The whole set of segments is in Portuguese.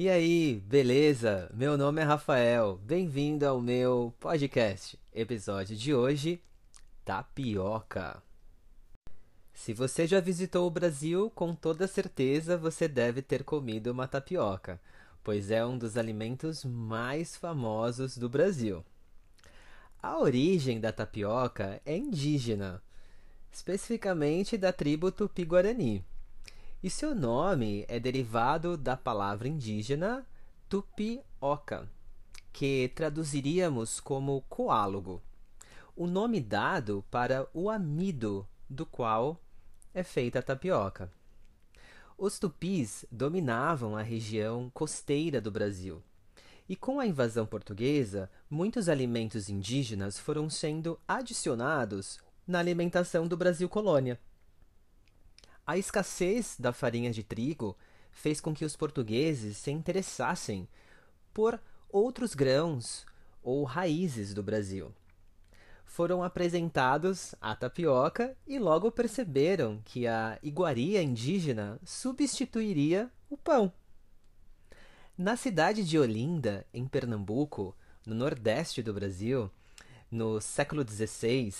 E aí, beleza? Meu nome é Rafael. Bem-vindo ao meu podcast. Episódio de hoje: tapioca. Se você já visitou o Brasil, com toda certeza você deve ter comido uma tapioca, pois é um dos alimentos mais famosos do Brasil. A origem da tapioca é indígena, especificamente da tribo Tupi-Guarani e seu nome é derivado da palavra indígena tupioca, que traduziríamos como coálogo, o nome dado para o amido do qual é feita a tapioca. Os tupis dominavam a região costeira do Brasil. E com a invasão portuguesa, muitos alimentos indígenas foram sendo adicionados na alimentação do Brasil colônia. A escassez da farinha de trigo fez com que os portugueses se interessassem por outros grãos ou raízes do Brasil. Foram apresentados a tapioca e logo perceberam que a iguaria indígena substituiria o pão. Na cidade de Olinda, em Pernambuco, no nordeste do Brasil, no século XVI,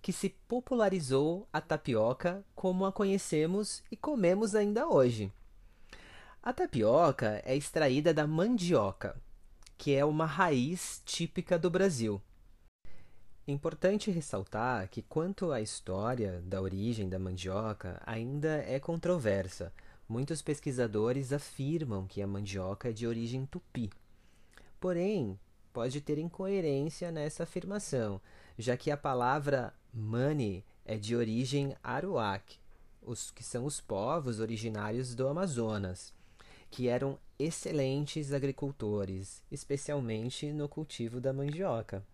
que se popularizou a tapioca como a conhecemos e comemos ainda hoje. A tapioca é extraída da mandioca, que é uma raiz típica do Brasil. Importante ressaltar que, quanto à história da origem da mandioca, ainda é controversa. Muitos pesquisadores afirmam que a mandioca é de origem tupi. Porém, pode ter incoerência nessa afirmação, já que a palavra Mani é de origem aruac, os que são os povos originários do Amazonas, que eram excelentes agricultores, especialmente no cultivo da mandioca.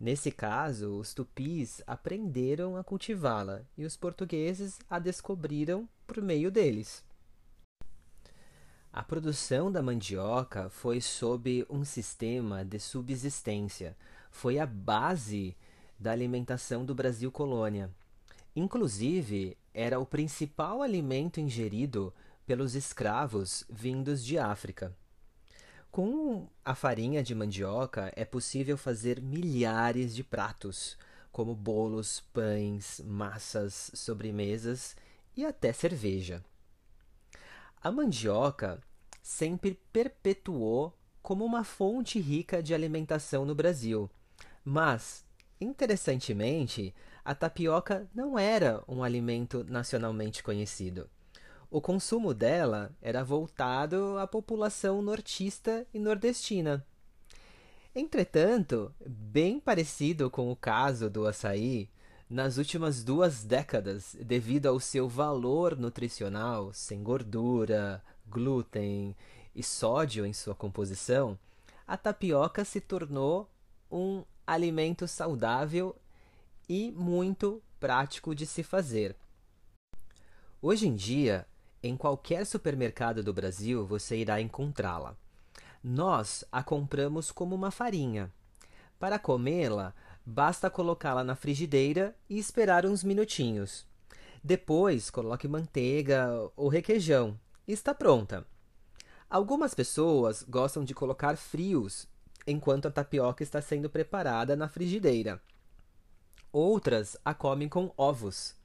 Nesse caso, os tupis aprenderam a cultivá-la e os portugueses a descobriram por meio deles. A produção da mandioca foi sob um sistema de subsistência, foi a base da alimentação do Brasil colônia. Inclusive, era o principal alimento ingerido pelos escravos vindos de África. Com a farinha de mandioca é possível fazer milhares de pratos, como bolos, pães, massas, sobremesas e até cerveja. A mandioca sempre perpetuou como uma fonte rica de alimentação no Brasil, mas Interessantemente, a tapioca não era um alimento nacionalmente conhecido. O consumo dela era voltado à população nortista e nordestina. Entretanto, bem parecido com o caso do açaí, nas últimas duas décadas, devido ao seu valor nutricional, sem gordura, glúten e sódio em sua composição, a tapioca se tornou um alimento saudável e muito prático de se fazer. Hoje em dia, em qualquer supermercado do Brasil você irá encontrá-la. Nós a compramos como uma farinha. Para comê-la, basta colocá-la na frigideira e esperar uns minutinhos. Depois, coloque manteiga ou requeijão está pronta. Algumas pessoas gostam de colocar frios enquanto a tapioca está sendo preparada na frigideira. Outras a comem com ovos.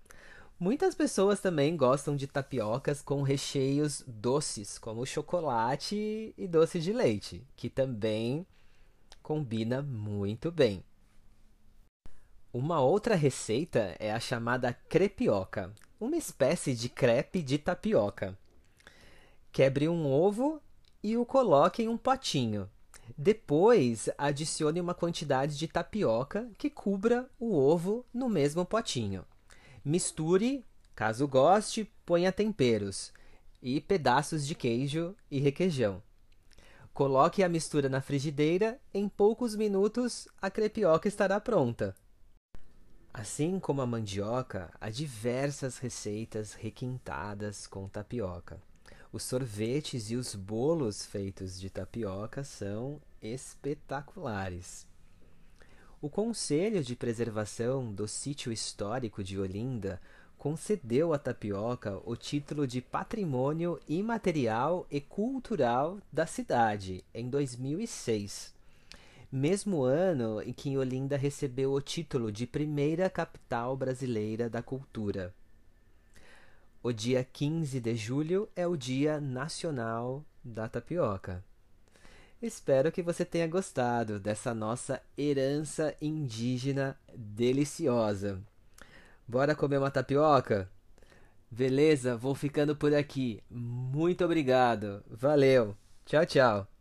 Muitas pessoas também gostam de tapiocas com recheios doces, como chocolate e doce de leite, que também combina muito bem. Uma outra receita é a chamada crepioca, uma espécie de crepe de tapioca. Quebre um ovo e o coloque em um potinho. Depois, adicione uma quantidade de tapioca que cubra o ovo no mesmo potinho. Misture, caso goste, ponha temperos e pedaços de queijo e requeijão. Coloque a mistura na frigideira, em poucos minutos a crepioca estará pronta. Assim como a mandioca, há diversas receitas requintadas com tapioca. Os sorvetes e os bolos feitos de tapioca são espetaculares. O Conselho de Preservação do Sítio Histórico de Olinda concedeu à tapioca o título de Patrimônio Imaterial e Cultural da cidade em 2006, mesmo ano em que Olinda recebeu o título de primeira capital brasileira da cultura. O dia 15 de julho é o Dia Nacional da Tapioca. Espero que você tenha gostado dessa nossa herança indígena deliciosa. Bora comer uma tapioca? Beleza, vou ficando por aqui. Muito obrigado. Valeu. Tchau, tchau.